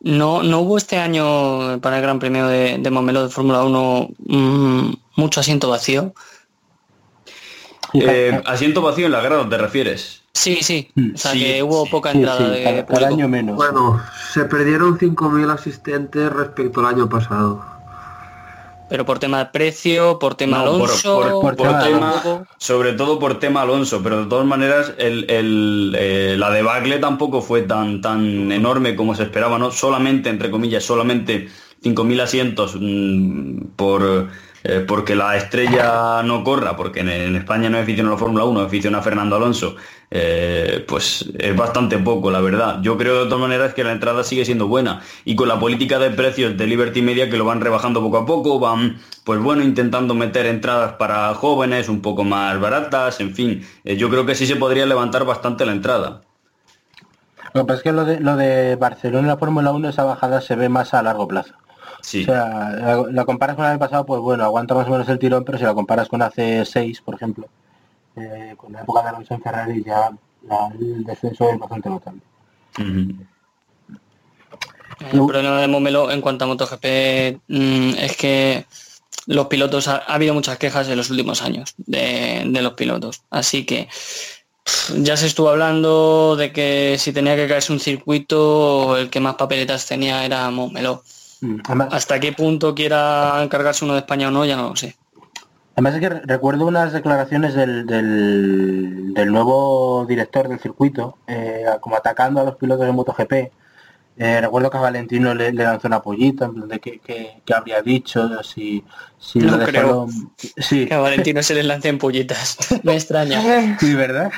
no, no hubo este año para el Gran Premio de, de Montmeló de Fórmula 1 mm, mucho asiento vacío. ca- Eh, asiento vacío en la grada, ¿te refieres? Sí, sí. Mm. O sea Sí, que hubo sí. poca entrada sí, de cada público. año menos. Bueno, se perdieron 5.000 asistentes respecto al año pasado. Pero por tema de precio, por tema No, Alonso, por- por por tema- sobre todo por tema Alonso, pero de todas maneras el, el, eh, la debacle tampoco fue tan, tan enorme como se esperaba, ¿no? Solamente, entre comillas, solamente 5.000 asientos mm, por, eh, porque la estrella no corra, porque en, en España no es afición a la Fórmula 1, es afición a Fernando Alonso, eh, pues es bastante poco, la verdad. Yo creo de todas maneras que la entrada sigue siendo buena y con la política de precios de Liberty Media que lo van rebajando poco a poco, van, pues bueno, intentando meter entradas para jóvenes un poco más baratas, en fin, eh, yo creo que sí se podría levantar bastante la entrada. Lo que pasa es que lo de, lo de Barcelona la Fórmula 1, esa bajada se ve más a largo plazo. Sí. O sea, la, la comparas con el año pasado, pues bueno, aguanta más o menos el tirón, pero si la comparas con hace 6, por ejemplo, eh, con la época de Alonso en Ferrari, ya la- el descenso es bastante notable. El problema de Momelo en cuanto a MotoGP mm, es que los pilotos, ha, ha habido muchas quejas en los últimos años de, de los pilotos. Así que ya se estuvo hablando de que si tenía que caerse un circuito, el que más papeletas tenía era Momelo. Mm, Además, Hasta qué punto quiera encargarse uno de España o no, ya no lo sé. Además es que re- recuerdo unas declaraciones del, del, del nuevo director del circuito, eh, como atacando a los pilotos de MotoGP. Eh, recuerdo que a Valentino le, le lanzó una pollita, en plan de que, que- que habría dicho, si, si No lo de creo. solo- Sí, Que a Valentino se les lancen pollitas. Me extraña. Sí, ¿verdad?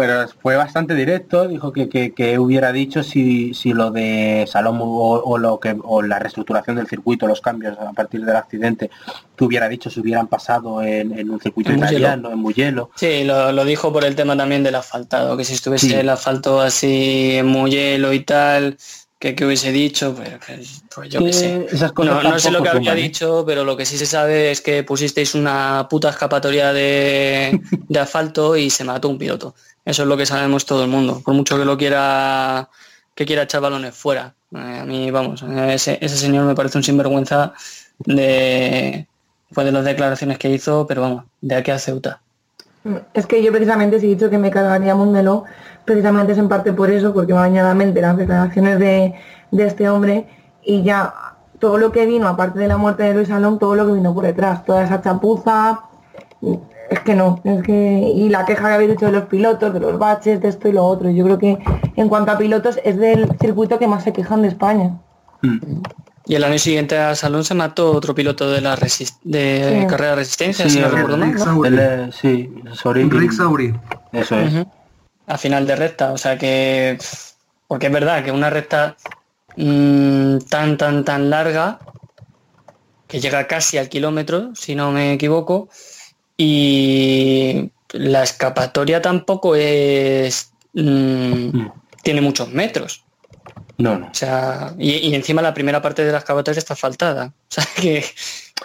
Pero fue bastante directo, dijo que, que- que hubiera dicho si, si lo de Salom o, o lo que o la reestructuración del circuito, los cambios a partir del accidente, que hubiera dicho si hubieran pasado en, en un circuito En Mugello. italiano, en Mugello. Sí, lo, lo dijo por el tema también del asfaltado, que si estuviese Sí. el asfalto así muy hielo y tal, que, que hubiese dicho, pues, pues- pues yo qué sé. cosas No, no sé lo que habría suman, ¿eh? dicho, pero lo que sí se sabe es que pusisteis una puta escapatoria de, de asfalto y se mató un piloto. Eso es lo que sabemos todo el mundo. Por mucho que lo quiera que quiera echar balones fuera. Eh, a mí, vamos, ese, ese señor me parece un sinvergüenza de, fue de las declaraciones que hizo, pero vamos, de aquí a Ceuta. Es que yo precisamente si he dicho que me cargaría Mundelo, precisamente es en parte por eso, porque me ha bañado la mente las declaraciones de, de este hombre y ya todo lo que vino, aparte de la muerte de Luis Salón, todo lo que vino por detrás, toda esa chapuza, es que no, es que, y la queja que habéis dicho de los pilotos, de los baches, de esto y lo otro, yo creo que en cuanto a pilotos es del circuito que más se quejan de España. Y el año siguiente a Salón se mató otro piloto de la de Sí. carrera de resistencia, Sí, si no recuerdo mal, eh, sí, Sori- Rick Sauri. Eso es. Ujú. A final de recta, o sea que porque es verdad que una recta mm, tan tan tan larga que llega casi al kilómetro, si no me equivoco, y la escapatoria tampoco es mm, Mm. tiene muchos metros. No, no. O sea, y, y encima la primera parte de la escapatoria está faltada. O sea que,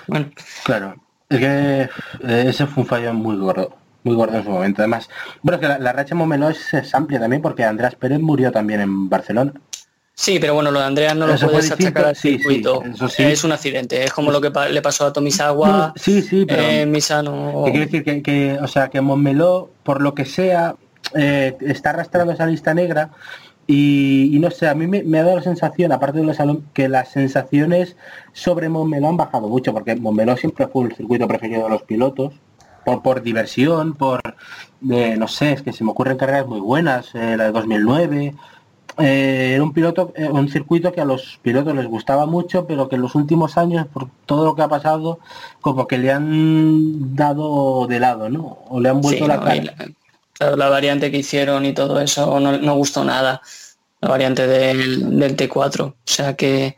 bueno, Claro, es que eh, ese fue un fallo muy gordo, muy gordo en su momento. Además, bueno, es que la, la racha Momelo es, es amplia también porque Andrés Pérez murió también en Barcelona. Sí, pero bueno, lo de Andrea no lo Eso puedes achacar al sí, sí, circuito. eso sí. Es un accidente, es como lo que pa- le pasó a Tomisawa, Sí, sí, pero eh, Misano. ¿qué quiere decir que, que, o sea, que Montmeló, por lo que sea, eh, está arrastrando esa lista negra y, y no sé, a mí me, me ha dado la sensación, aparte de los que las sensaciones sobre Montmeló han bajado mucho, porque Montmeló siempre fue el circuito preferido de los pilotos, por, por diversión, por, eh, no sé, es que se me ocurren carreras muy buenas, eh, la de 2009, eh, era un piloto, eh, un circuito que a los pilotos les gustaba mucho, pero que en los últimos años, por todo lo que ha pasado, como que le han dado de lado, ¿no? O le han vuelto Sí, la no, cara. la, variante que hicieron y todo eso no, no gustó nada. La variante del, del T4. O sea que,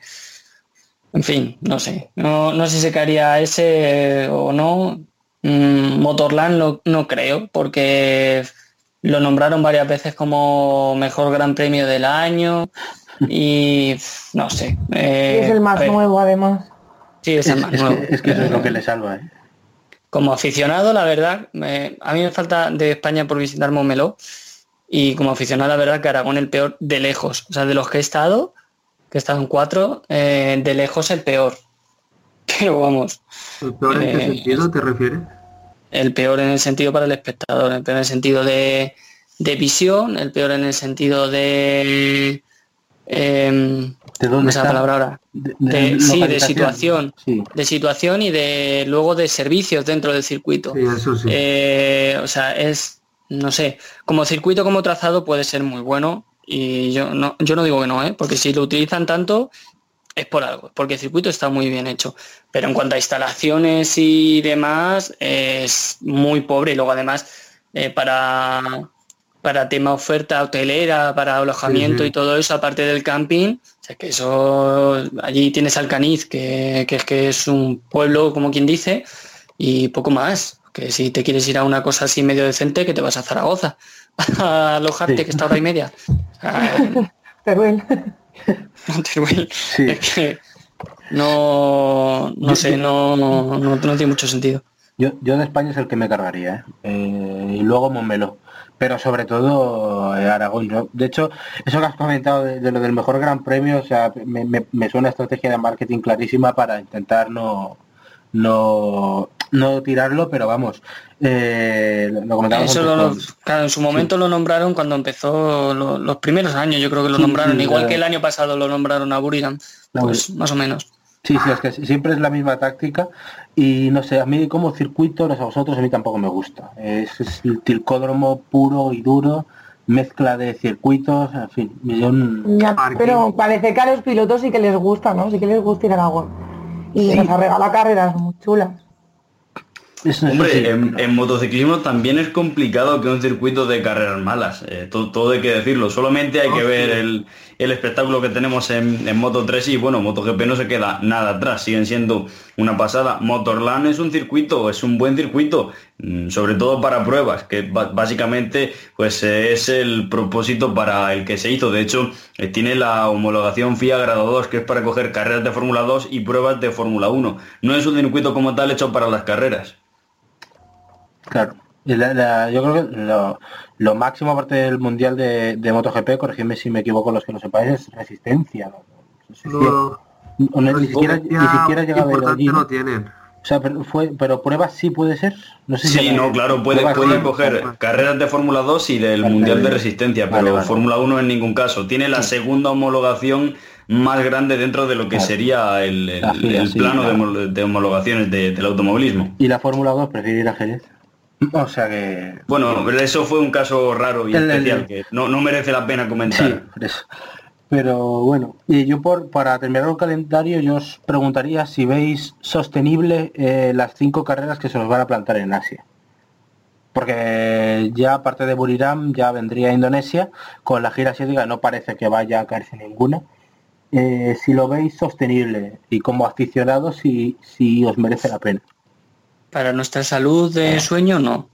en fin, no sé. No, no sé si se caería ese o no. Mm, Motorland no, no creo, porque lo nombraron varias veces como mejor gran premio del año y no sé. Eh, es el más nuevo además. Sí, es el más es nuevo. que, es que eso es lo Eh, que le salva, ¿eh? como aficionado, la verdad, me- a mí me falta de España por visitar Montmeló y como aficionado, la verdad, que Aragón el peor de lejos. O sea, de los que he estado, que he estado en cuatro, eh, de lejos el peor. Pero vamos, ¿El peor en qué Eh, sentido te refieres? El peor en el sentido para el espectador, el peor en el sentido de, de visión, el peor en el sentido de... em, ¿De ¿cómo dónde es la está? palabra ahora? De- De- sí, de situación. Sí. De situación y de luego de servicios dentro del circuito. Sí, eso sí. Eh, o sea, es, no sé, como circuito, como trazado puede ser muy bueno y yo no, yo no digo que no, ¿eh? porque si lo utilizan tanto es por algo, porque el circuito está muy bien hecho. Pero en cuanto a instalaciones y demás, es muy pobre y luego además eh, para, para tema oferta hotelera, para alojamiento y todo eso, aparte del camping, o sea, que eso, allí tienes Alcaniz, que, que es que es un pueblo, como quien dice, y poco más. Que si te quieres ir a una cosa así medio decente, que te vas a Zaragoza a alojarte, Sí. que está hora y media. Ah, no, Teruel. Sí. Es que no, no sé, no, no, no tiene mucho sentido. Yo, yo de España es el que me cargaría, ¿eh? Eh, y luego Montmeló. Pero sobre todo eh, Aragón. ¿no? De hecho, eso que has comentado de, de lo del mejor gran premio, o sea, me, me- me suena estrategia de marketing clarísima para intentar no no, no tirarlo, pero vamos, eh, lo, comentábamos Eso lo- claro, en su momento lo nombraron cuando empezó lo- los primeros años, yo creo que lo nombraron, sí, igual la- que el año pasado lo nombraron a Buriram, La pues más o menos. Sí, sí, es que siempre es la misma táctica y no sé, a mí como circuito, no sé, a vosotros a mí tampoco me gusta. Es, es el tilcódromo puro y duro, mezcla de circuitos, en fin, millón... Ya, pero parece que a los pilotos sí que les gusta, ¿no? Sí que les gusta ir a Aragón. Y Sí. nos ha regalado carreras muy chulas. Eso, Hombre, sí. en, en motociclismo también es complicado que un circuito de carreras malas. eh, todo, todo hay que decirlo. Solamente hay que ver el, el espectáculo que tenemos en, Moto 3 y bueno, MotoGP no se queda nada atrás. Siguen siendo una pasada. Motorland es un circuito, es un buen circuito, mm, sobre todo para pruebas, que básicamente pues es el propósito para el que se hizo. De hecho, eh, tiene la homologación FIA grado 2, que es para coger carreras de Fórmula 2 y pruebas de Fórmula 1. No es un circuito como tal hecho para las carreras. Claro. La- la- yo creo que lo, lo máximo aparte del mundial de, de MotoGP, corregidme si me equivoco los que lo sepáis, es resistencia. ¿no? Ni siquiera, ni siquiera llega a ver importante allí. ¿no? tienen. O sea, pero, fue, pero pruebas sí puede ser. No sé si Sí, no, claro, puede, pruebas puede sí. coger carreras de Fórmula 2 y del Vale, Mundial de. Resistencia, Vale, pero vale. Fórmula 1 en ningún caso. Tiene la segunda homologación más grande dentro de lo que Claro. sería el, el- La FIA, el sí, plano de, claro. homol- de homologaciones de- del automovilismo. Y la Fórmula 2 prefiere ir a Jerez. O sea que... Bueno, eso fue un caso raro y El- el- especial que no, no merece la pena Sí, comentar. por eso. Pero bueno, y yo por para terminar el calendario, yo os preguntaría si veis sostenible eh, las cinco carreras que se nos van a plantar en Asia. Porque ya aparte de Buriram ya vendría Indonesia, con la gira asiática no parece que vaya a caerse ninguna. Eh, si lo veis sostenible y como aficionados si, si os merece la pena. Para nuestra salud de sueño, no.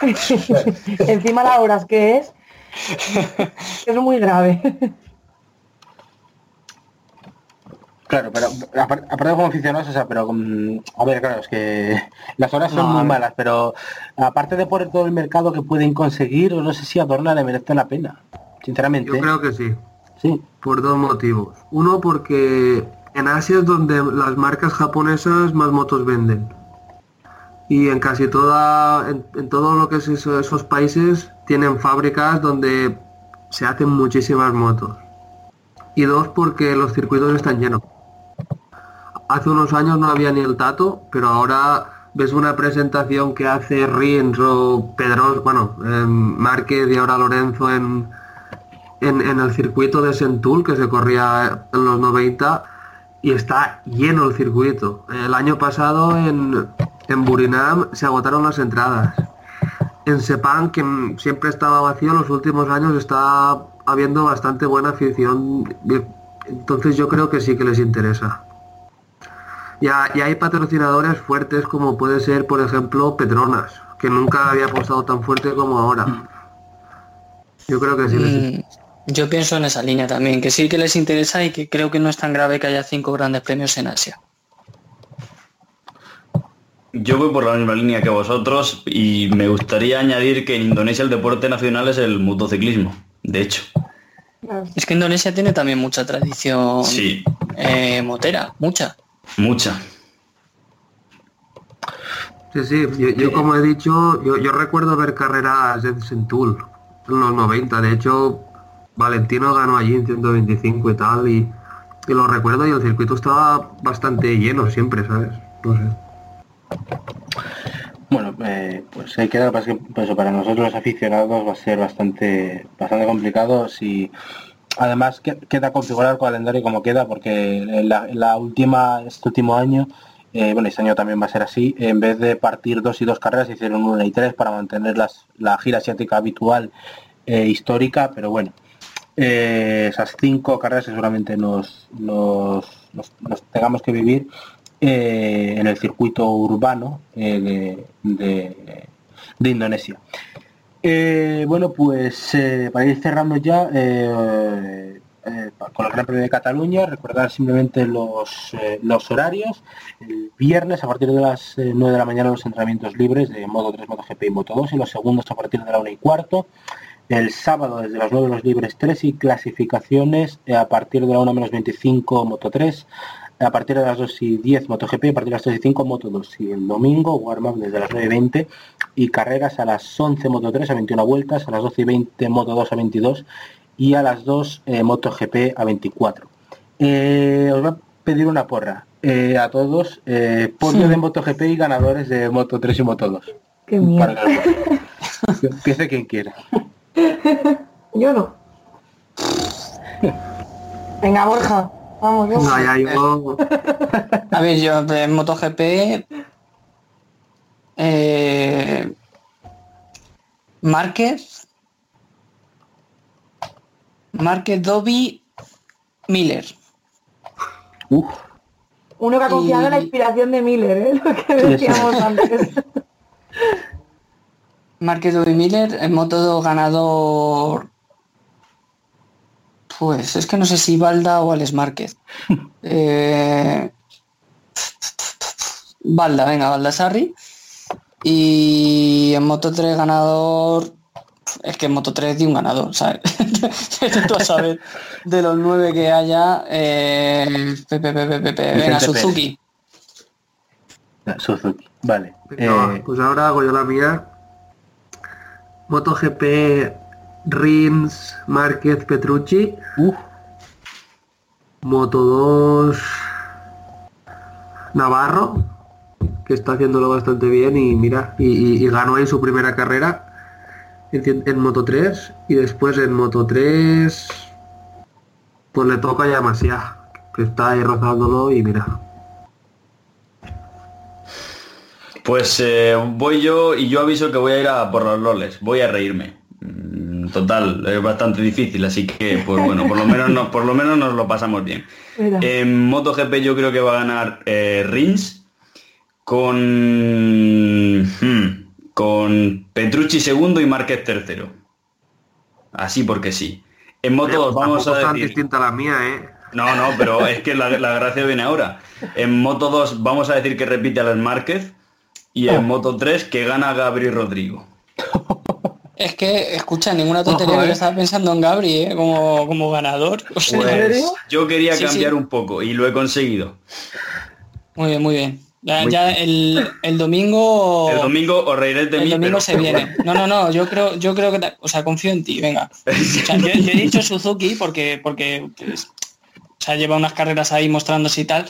Encima la horas que es, es muy grave. Claro, pero apar- aparte como aficionados, o sea, pero mm, a ver, claro, es que las horas son No, muy malas, pero aparte de por todo el adornar que pueden conseguir, no sé si a Dorna le merece la pena. Sinceramente, Yo creo que sí, sí. por dos motivos. Uno, porque en Asia es donde las marcas japonesas más motos venden. Y en casi toda, en, en todo lo que es eso- esos países tienen fábricas donde se hacen muchísimas motos. Y dos, porque los circuitos están llenos. Hace unos años no había ni el tato, pero ahora ves una presentación que hace Rins o Pedros, bueno, em, Márquez y ahora Lorenzo en, en, en el circuito de Sentul que se corría en los 90 y está lleno el circuito. El año pasado en, en Burinam se agotaron las entradas. En Sepang, que siempre estaba vacío, en los últimos años está habiendo bastante buena afición. Entonces yo creo que sí que les interesa. Y, ha- y hay patrocinadores fuertes como puede ser, por ejemplo, Petronas, que nunca había apostado tan fuerte como ahora. Yo creo que sí. les. Mm, Yo pienso en esa línea también, que sí que les interesa y que creo que no es tan grave que haya cinco grandes premios en Asia. Yo voy por la misma línea que vosotros y me gustaría añadir que en Indonesia el deporte nacional es el motociclismo. De hecho, Es que Indonesia tiene también mucha tradición sí, eh, motera, mucha. mucha. Sí, sí, yo, yo como he dicho, yo, yo recuerdo ver carreras en Sentul en los 90. De hecho, Valentino ganó allí en 125 y tal, y, y lo recuerdo y el circuito estaba bastante lleno siempre, ¿sabes? No sé. Bueno, eh, pues hay que dar, pues, pues, para nosotros los aficionados va a ser bastante bastante complicado si además que- queda configurar el calendario como queda porque la, última este último año eh, bueno este año también va a ser así en vez de partir dos y dos carreras hicieron una y tres para mantener las, la gira asiática habitual eh, histórica pero bueno eh, esas cinco carreras seguramente nos, nos- nos tengamos que vivir eh, en el circuito urbano eh, de, de- de Indonesia. Eh, bueno, pues eh, para ir cerrando ya eh, eh, con el Gran Premio de Cataluña, recordar simplemente los, los horarios. El viernes a partir de las eh, 9 de la mañana los entrenamientos libres de Modo 3, MotoGP y Moto 2 y los segundos a partir de la 1 y cuarto. El sábado desde las 9 los libres 3 y clasificaciones a partir de la 1 menos 25 Moto 3, a partir de las 2 y 10 MotoGP y a partir de las 3 y 5 Moto 2 y el domingo warm-up desde las 9 y 20 y carreras a las 11 Moto 3 a 21 vueltas, a las 12 y 20 Moto 2 a 22 y a las 2 eh, MotoGP a 24. Eh, os voy a pedir una porra eh, a todos, eh, podio de MotoGP y ganadores de Moto 3 y Moto 2. Qué que empiece quien quiera. Yo no. Venga, Borja. Vamos, No, Borja. ya yo... A ver, yo en MotoGP... Eh, Márquez... Márquez, Dobby, Miller. Uf, Uno que ha confiado en la inspiración de Miller, ¿eh? Lo que Sí, decíamos antes. Márquez, Dobby, Miller. En Moto 2 ganador... Pues es que no sé si Balda o Alex Márquez. Eh, Balda, venga, Baldassarri. Y en Moto 3 ganador. Es que en Moto 3 di un ganador, ¿sabes? Tú a saber de los nueve que haya. Eh, Pepe, Pepe, Pepe, venga, Vicente Pérez. Suzuki. Suzuki. Vale. Venga, Eh, pues ahora hago yo la mía. MotoGP, Rins, Márquez, Petrucci. Moto 2, Navarro, que está haciéndolo bastante bien y mira, y, y- y ganó ahí su primera carrera en Moto 3 y después en Moto 3 pues le toca ya Masia, que está ahí rozándolo y mira. Pues eh, voy yo y yo aviso que voy a ir a por los loles, voy a reírme. Total, es bastante difícil, así que pues bueno, por lo menos no, por lo menos nos lo pasamos bien. En MotoGP yo creo que va a ganar eh, Rins con hmm, con Petrucci segundo y Márquez tercero. Así porque sí. En Moto 2 vamos a tan decir distinta a la mía, ¿eh? no, no, pero es que la, la gracia viene ahora. En Moto 2 vamos a decir que repite a Márquez y en Moto 3 que gana Gabri Rodrigo. Es que, escucha, ninguna tontería Ojo, que eh. yo estaba pensando en Gabri, ¿eh? Como, como ganador. O sea, Pues yo quería Sí, cambiar sí. un poco y lo he conseguido. Muy bien, muy bien. Ya, Muy ya el, el domingo... El domingo os reiréis de el mí, domingo pero- se viene. No, no, no, yo creo, yo creo que, o sea, confío en ti, venga. O sea, yo, yo he dicho Suzuki porque, porque pues, o sea, lleva unas carreras ahí mostrándose y tal,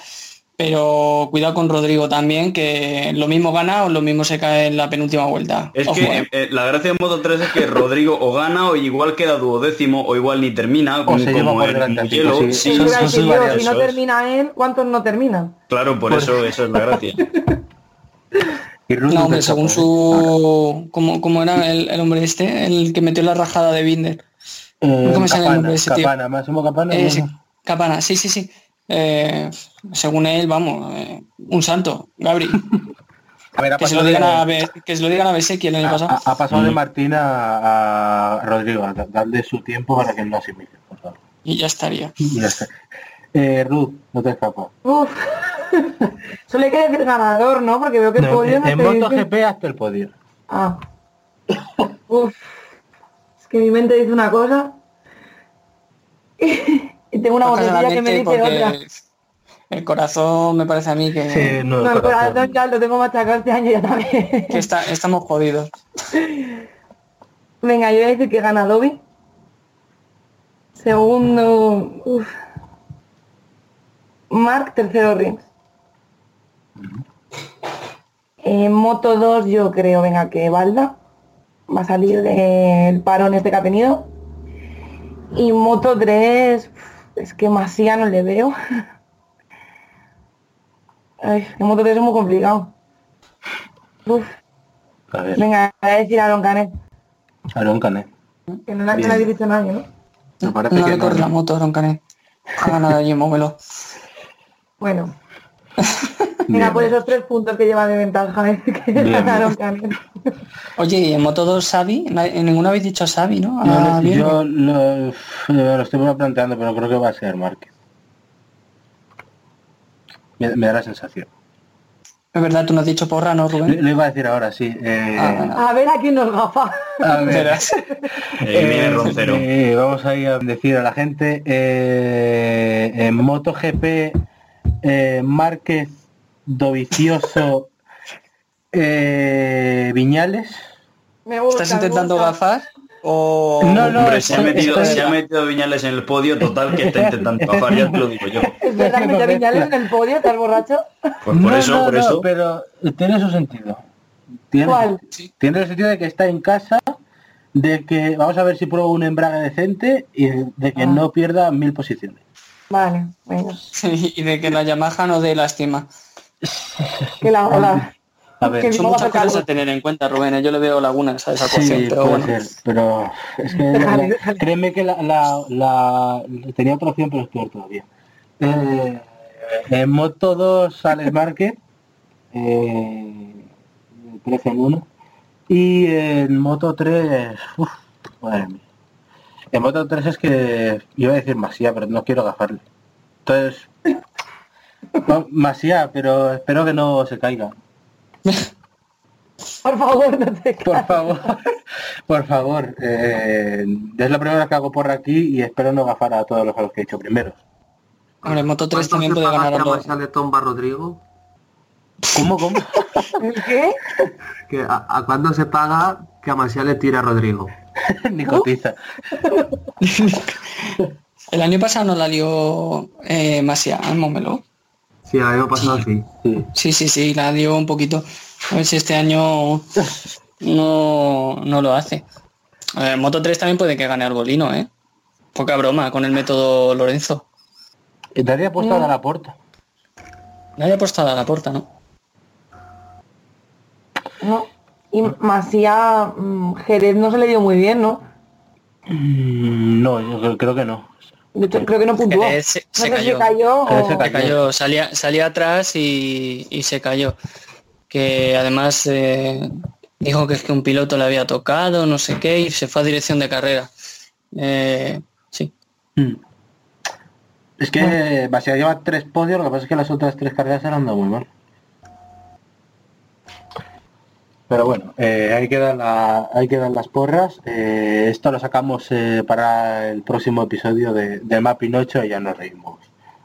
pero cuidado con Rodrigo también, que lo mismo gana o lo mismo se cae en la penúltima vuelta. Es Ojo, que eh. eh, la gracia de Moto 3 es que Rodrigo o gana o igual queda duodécimo o igual ni termina, O como, se lleva como por en delante sí. Si no termina él, ¿cuántos no terminan? Claro, por eso, eso es la gracia. No, hombre, según ¿eh? su... ¿Cómo, cómo era el, el hombre este? El que metió la rajada de Binder. Eh, ¿Cómo se llama el nombre de ese tío? Capana, Máximo Capana. Eh, Capana, sí, sí, sí. Eh, según él, vamos, eh, un santo, Gabri. A ver, ha Que se lo a, Be- que se lo digan a Beseki el año pasado. ha- pasado de Mm. Martín a, a Rodrigo. Da- Dadle su tiempo para que no asimile, por favor. Y ya estaría. Y ya está. Eh, Ruth, no te escapas. Uf. Solo hay que decir ganador, ¿no? Porque veo que el No, podio en no en dice- MotoGP hasta el podio. Ah. Uf. Es que mi mente dice una cosa y tengo una Bajas a la vocecilla que me dice otra. El corazón me parece a mí que, Sí, no, No, el corazón. corazón ya lo tengo machacado este año ya también. que está, estamos jodidos. Venga, yo voy a decir que gana Dobby. Segundo, uf. Mark, tercero Rins. En Moto 2 yo creo, venga, que Balda va a salir del parón este que ha tenido. Y Moto 3, es que Masía no le veo. Ay, en Moto 3 es muy complicado. Uf, A ver, venga, voy a decir a Aaron Canet, Aaron Canet. que no la, no la habéis dicho nadie, ¿no? Parece No que le corre no. la moto a. Ha ganado allí en Móvelo. Bueno. venga, por esos tres puntos que lleva de ventaja, ¿eh? que Bien. ganaron. Oye, y en Moto 2 Xavi, en ninguno habéis dicho a Xavi, ¿no? A Yo, lo- Vierge. yo lo, lo estoy planteando, pero creo que va a ser Márquez. Me, me da la sensación. Es verdad, tú no has dicho porra, ¿no, Lo, Rubén? lo iba a decir ahora, sí. eh, Ah, A ver a quién nos gafa. a ver. Eh, Roncero. eh, vamos a ir a decir a la gente. eh, en MotoGP, eh, Márquez, Dovicioso, eh, Viñales. Me gusta, ¿Estás me intentando gusta. gafar? O... No, no, Hombre, se ha, metido, estoy- se ha metido Viñales en el podio, total que está intentando bajar, ya te lo digo yo. Es verdad que metió a Viñales en el podio, ¿estás borracho? Pues por No, eso, no, por no, eso. pero tiene su sentido. Tiene, ¿Cuál? tiene el sentido de que está en casa, de que vamos a ver si prueba un embrague decente y de que Ah. no pierda mil posiciones. Vale, venga. y de que la Yamaha no dé lástima. Que la ola. A ver, Que Son muchas cosas a tener en cuenta, Rubén. ¿eh? Yo le veo lagunas a esa ecuación, Sí, pero puede bueno. ser, pero es que la- la- créeme que la, la, la- tenía otra opción, pero es peor todavía. Eh, en Moto 2 sale Márquez, eh, 13 en 1, y en Moto 3, uff, madre mía. En Moto 3 es que iba a decir Masía, pero no quiero gafarle. Entonces, Masía, pero espero que no se caiga. Por favor, no te Por caes. favor, por favor. eh, es la primera vez que hago por aquí y espero no gafar a todos los a los que he hecho primeros. Hombre, Moto 3 ¿Cuánto también puede ganar a. Marcial le tomba Rodrigo? ¿Cómo, cómo? ¿El qué? Que a, a cuándo se paga que a Marcial le tira a Rodrigo? Ni cotiza. El año pasado no la lió eh, Masia en Mómelo. Sí, el año pasado sí. Sí. Sí, sí, sí, la dio un poquito. A ver si este año no, no lo hace. A ver, Moto 3 también puede que gane algo Lino, ¿eh? Poca broma con el método Lorenzo. Nadie ha puesto a la puerta. Nadie ha apostado a la puerta, ¿no? No. Y Masía, mm, Jerez no se le dio muy bien, ¿no? Mm, No, yo creo que no. De creo que no puntuó. Se- no se sé cayó. si cayó o... se Se cayó, salía, salía atrás y, y se cayó. Que además eh, dijo que es que un piloto le había tocado, no sé qué, y se fue a dirección de carrera. Eh, sí. Mm. Es que Basia lleva tres podios, lo que pasa es que las otras tres carreras han dado muy mal. Pero bueno, eh, ahí, quedan la- ahí quedan las porras. Eh, esto lo sacamos eh, para el próximo episodio de, de Map Pinocho y ya nos reímos.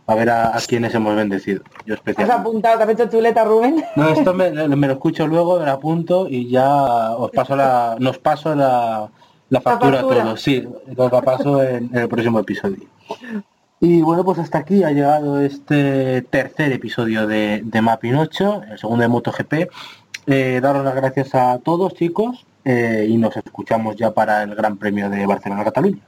A ver a, a quiénes hemos bendecido. Yo ¿Has apuntado? ¿Te has hecho chuleta, Rubén? No, esto me, me lo escucho luego, me lo apunto y ya os paso la, nos paso la, la factura a factura. todos. Sí, os la paso en, en el próximo episodio. Y bueno, pues hasta aquí ha llegado este tercer episodio de, de 8, el segundo de MotoGP. Eh, daros las gracias a todos, chicos, eh, y nos escuchamos ya para el Gran Premio de Barcelona-Cataluña.